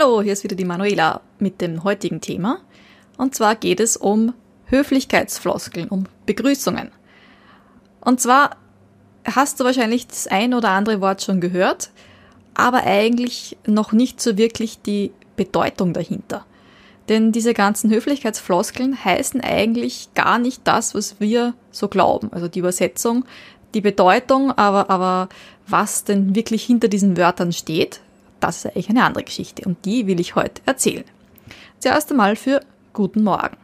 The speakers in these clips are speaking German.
Hallo, hier ist wieder die Manuela mit dem heutigen Thema. Und zwar geht es um Höflichkeitsfloskeln, um Begrüßungen. Und zwar hast du wahrscheinlich das ein oder andere Wort schon gehört, aber eigentlich noch nicht so wirklich die Bedeutung dahinter. Denn diese ganzen Höflichkeitsfloskeln heißen eigentlich gar nicht das, was wir so glauben. Also die Übersetzung, die Bedeutung, aber, aber was denn wirklich hinter diesen Wörtern steht, das ist eigentlich eine andere Geschichte und die will ich heute erzählen. Zuerst einmal für Guten Morgen.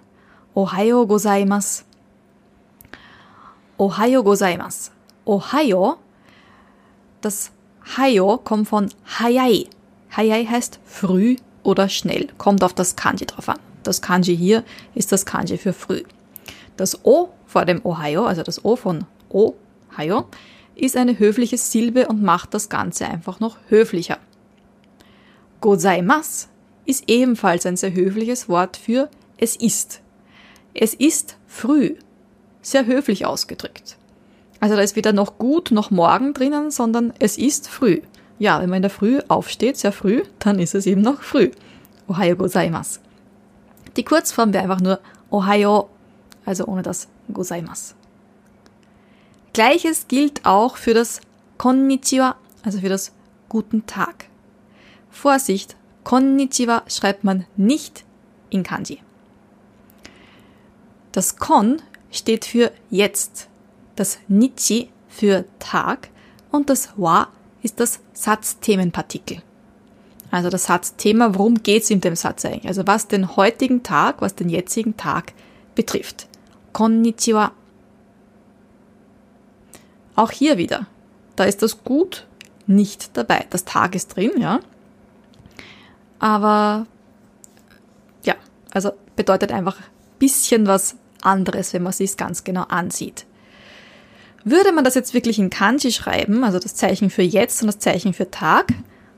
Ohayo gozaimasu. Ohayo gozaimasu. Ohayo, das Hayo kommt von Hayai. Hayai heißt früh oder schnell, kommt auf das Kanji drauf an. Das Kanji hier ist das Kanji für früh. Das O vor dem Ohayo, also das O von Ohayo, ist eine höfliche Silbe und macht das Ganze einfach noch höflicher. Gozaimasu ist ebenfalls ein sehr höfliches Wort für es ist. Es ist früh. Sehr höflich ausgedrückt. Also da ist weder noch gut noch morgen drinnen, sondern es ist früh. Ja, wenn man in der Früh aufsteht, sehr früh, dann ist es eben noch früh. Ohayo gozaimasu. Die Kurzform wäre einfach nur Ohayo, also ohne das gozaimasu. Gleiches gilt auch für das Konnichiwa, also für das Guten Tag. Vorsicht, Konnichiwa schreibt man nicht in Kanji. Das Kon steht für jetzt, das Nichi für Tag und das Wa ist das Satzthemenpartikel. Also das Satzthema, worum geht es in dem Satz eigentlich? Also was den heutigen Tag, was den jetzigen Tag betrifft. Konnichiwa. Auch hier wieder. Da ist das Gut nicht dabei. Das Tag ist drin, ja. Aber ja, also bedeutet einfach bisschen was anderes, wenn man sich ganz genau ansieht. Würde man das jetzt wirklich in Kanji schreiben, also das Zeichen für jetzt und das Zeichen für Tag,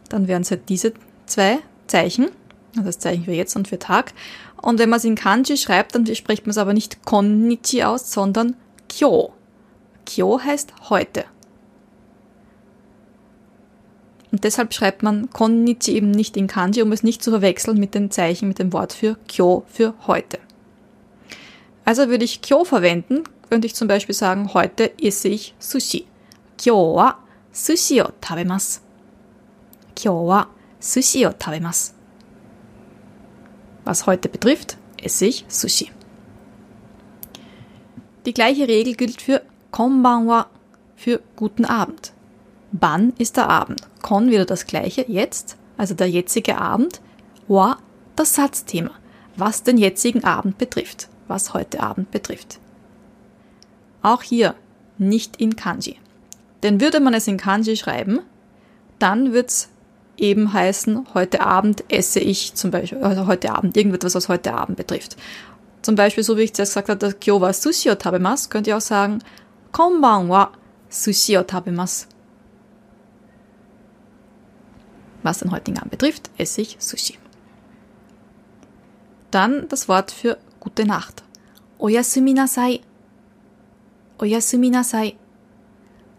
dann wären es halt diese zwei Zeichen, also das Zeichen für jetzt und für Tag. Und wenn man es in Kanji schreibt, dann spricht man es aber nicht Konnichi aus, sondern Kyo. Kyo heißt heute. Und deshalb schreibt man Konnichi eben nicht in Kanji, um es nicht zu verwechseln mit den Zeichen, mit dem Wort für Kyo, für heute. Also würde ich Kyo verwenden, könnte ich zum Beispiel sagen, heute esse ich Sushi. Kyo wa sushi o tabemasu. Kyo wa sushi o tabemasu. Was heute betrifft, esse ich Sushi. Die gleiche Regel gilt für Konbanwa, für guten Abend. Ban ist der Abend. Kon wieder das gleiche, jetzt, also der jetzige Abend. Wa, das Satzthema, was den jetzigen Abend betrifft, was heute Abend betrifft. Auch hier nicht in Kanji. Denn würde man es in Kanji schreiben, dann wird's eben heißen, heute Abend esse ich zum Beispiel, also heute Abend, irgendetwas, was heute Abend betrifft. Zum Beispiel, so wie ich zuerst gesagt habe, das Kyo wa sushi o tabemasu, könnt ihr auch sagen, konban wa sushi o tabemasu. Was den heutigen Abend betrifft, esse ich Sushi. Dann das Wort für gute Nacht. Oyasumi nasai. Oyasumi nasai.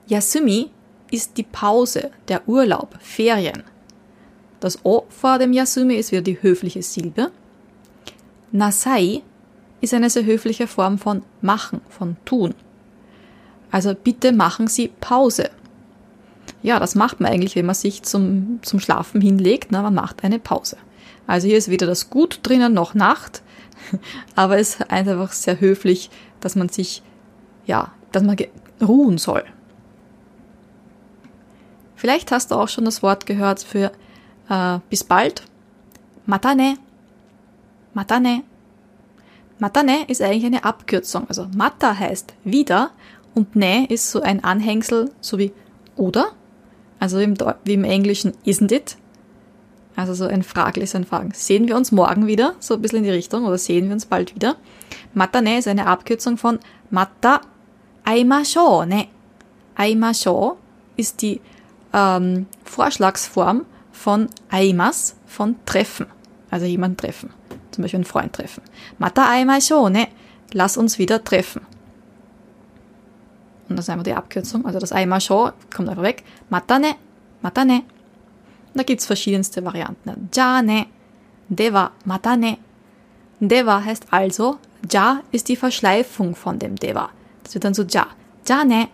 Yasumi ist die Pause, der Urlaub, Ferien. Das O vor dem Yasumi ist wieder die höfliche Silbe. Nasai ist eine sehr höfliche Form von machen, von tun. Also bitte machen Sie Pause ja, das macht man eigentlich, wenn man sich zum, zum Schlafen hinlegt. Na, man macht eine Pause. Also hier ist weder das Gut drinnen noch Nacht, aber es ist einfach sehr höflich, dass man sich, ja, dass man ruhen soll. Vielleicht hast du auch schon das Wort gehört für äh, bis bald. Matane. Matane. Matane ist eigentlich eine Abkürzung. Also Mata heißt wieder und Ne ist so ein Anhängsel, so wie oder also im, wie im Englischen isn't it? Also so ein Fragel ist ein Fragen. Sehen wir uns morgen wieder? So ein bisschen in die Richtung. Oder sehen wir uns bald wieder? Matane ist eine Abkürzung von Mata aimashou ne. Aimashou ist die ähm, Vorschlagsform von aimas, von treffen. Also jemanden treffen. Zum Beispiel einen Freund treffen. Mata aimashou ne. Lass uns wieder treffen. Und das ist einfach die Abkürzung. Also das Aimashou kommt einfach weg. Matane, matane. Da gibt's verschiedenste Varianten. Ja ne, deva mata ne. Deva heißt also, ja ist die Verschleifung von dem deva. Das wird dann so ja. Ja ne,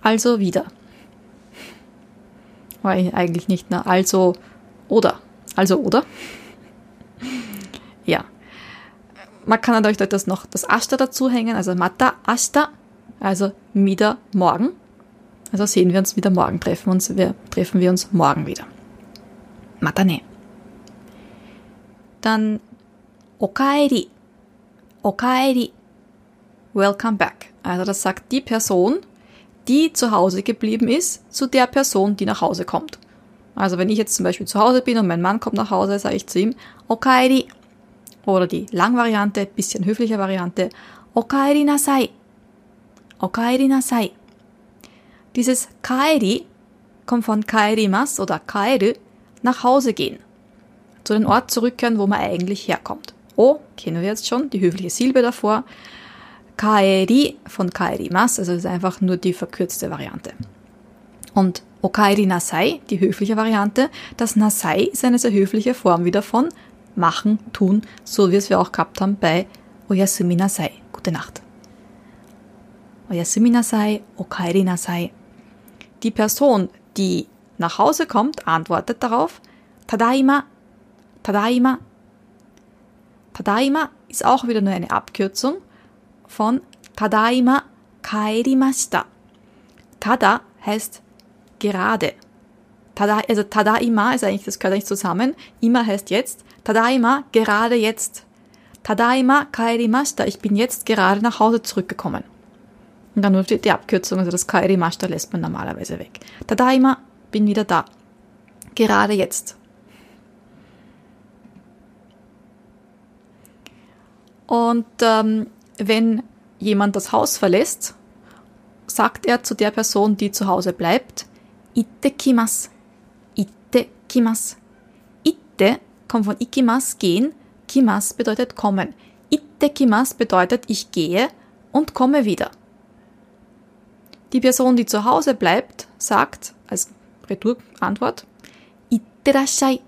also wieder. Weil eigentlich nicht, ne? Also oder. Also oder. Ja. Man kann euch das noch das Ashta dazu hängen, also Mata Ashta, also wieder morgen. Also sehen wir uns wieder morgen, treffen, uns, wir, treffen wir uns morgen wieder. Matane. Dann Okaeri. Okaeri. Welcome back. Also das sagt die Person, die zu Hause geblieben ist, zu der Person, die nach Hause kommt. Also wenn ich jetzt zum Beispiel zu Hause bin und mein Mann kommt nach Hause, sage ich zu ihm Okaeri. Oder die Langvariante, bisschen höfliche Variante, Okaeri nasai. Okaeri nasai. Dieses Kaeri kommt von Kaerimas oder Kaeru, nach Hause gehen. Zu dem Ort zurückkehren, wo man eigentlich herkommt. O kennen wir jetzt schon, die höfliche Silbe davor. Kaeri von Kaerimas, also ist einfach nur die verkürzte Variante. Und Okaeri Nasai, die höfliche Variante. Das Nasai ist eine sehr höfliche Form wieder von machen, tun, so wie es wir auch gehabt haben bei Oyasumi Nasai. Gute Nacht. Oyasumi Nasai, Okaeri Nasai. Die Person, die nach Hause kommt, antwortet darauf Tadaima, Tadaima. Tadaima ist auch wieder nur eine Abkürzung von Tadaima kairimashita. Tada heißt gerade. Tada, also Tadaima ist eigentlich, das gehört eigentlich zusammen. Ima heißt jetzt. Tadaima, gerade jetzt. Tadaima kairimashita. Ich bin jetzt gerade nach Hause zurückgekommen. Und dann nur die, die Abkürzung, also das kairimashita lässt man normalerweise weg. Tadaima, bin wieder da. Gerade jetzt. Und ähm, wenn jemand das Haus verlässt, sagt er zu der Person, die zu Hause bleibt, Itte kimas. Itte kimas. Itte kommt von ikimas, gehen. Kimas bedeutet kommen. Itte kimas bedeutet ich gehe und komme wieder. Die Person, die zu Hause bleibt, sagt als Retourantwort Itterashai.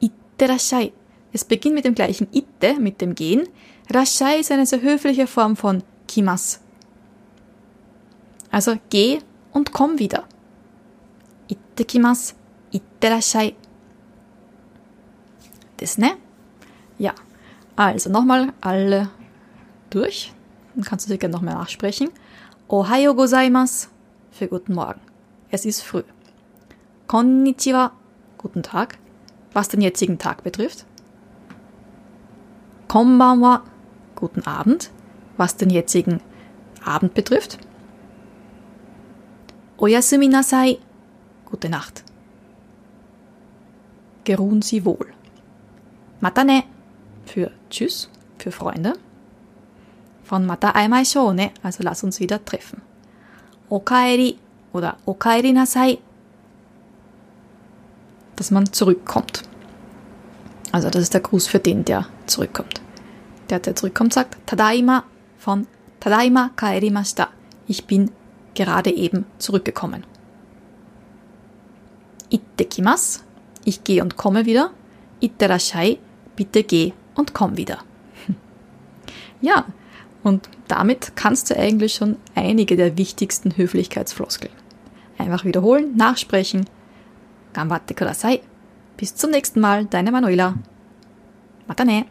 Itterashai. Es beginnt mit dem gleichen Itte, mit dem Gehen. Rashai ist eine sehr höfliche Form von Kimas. Also geh und komm wieder. Itte kimas, itterashai. Das ne? Ja. Also nochmal alle durch. Dann kannst du sicher noch mehr nachsprechen. Ohayo gozaimasu für guten Morgen. Es ist früh. Konnichiwa, guten Tag, was den jetzigen Tag betrifft. Konbanwa, guten Abend, was den jetzigen Abend betrifft. Oyasumi nasai, gute Nacht. Geruhen Sie wohl. Matane für Tschüss, für Freunde. Von Mata aimai shone, also lass uns wieder treffen. Okaeri oder Okaeri nasai dass man zurückkommt. Also das ist der Gruß für den, der zurückkommt. Der, der zurückkommt, sagt Tadaima von Tadaima kaerimashita. Ich bin gerade eben zurückgekommen. Ittekimas. Ich gehe und komme wieder. Itterashai. Bitte geh und komm wieder. Ja, und damit kannst du eigentlich schon einige der wichtigsten Höflichkeitsfloskeln. Einfach wiederholen, nachsprechen. Gambatte kudasai. Bis zum nächsten Mal, deine Manuela. Matane.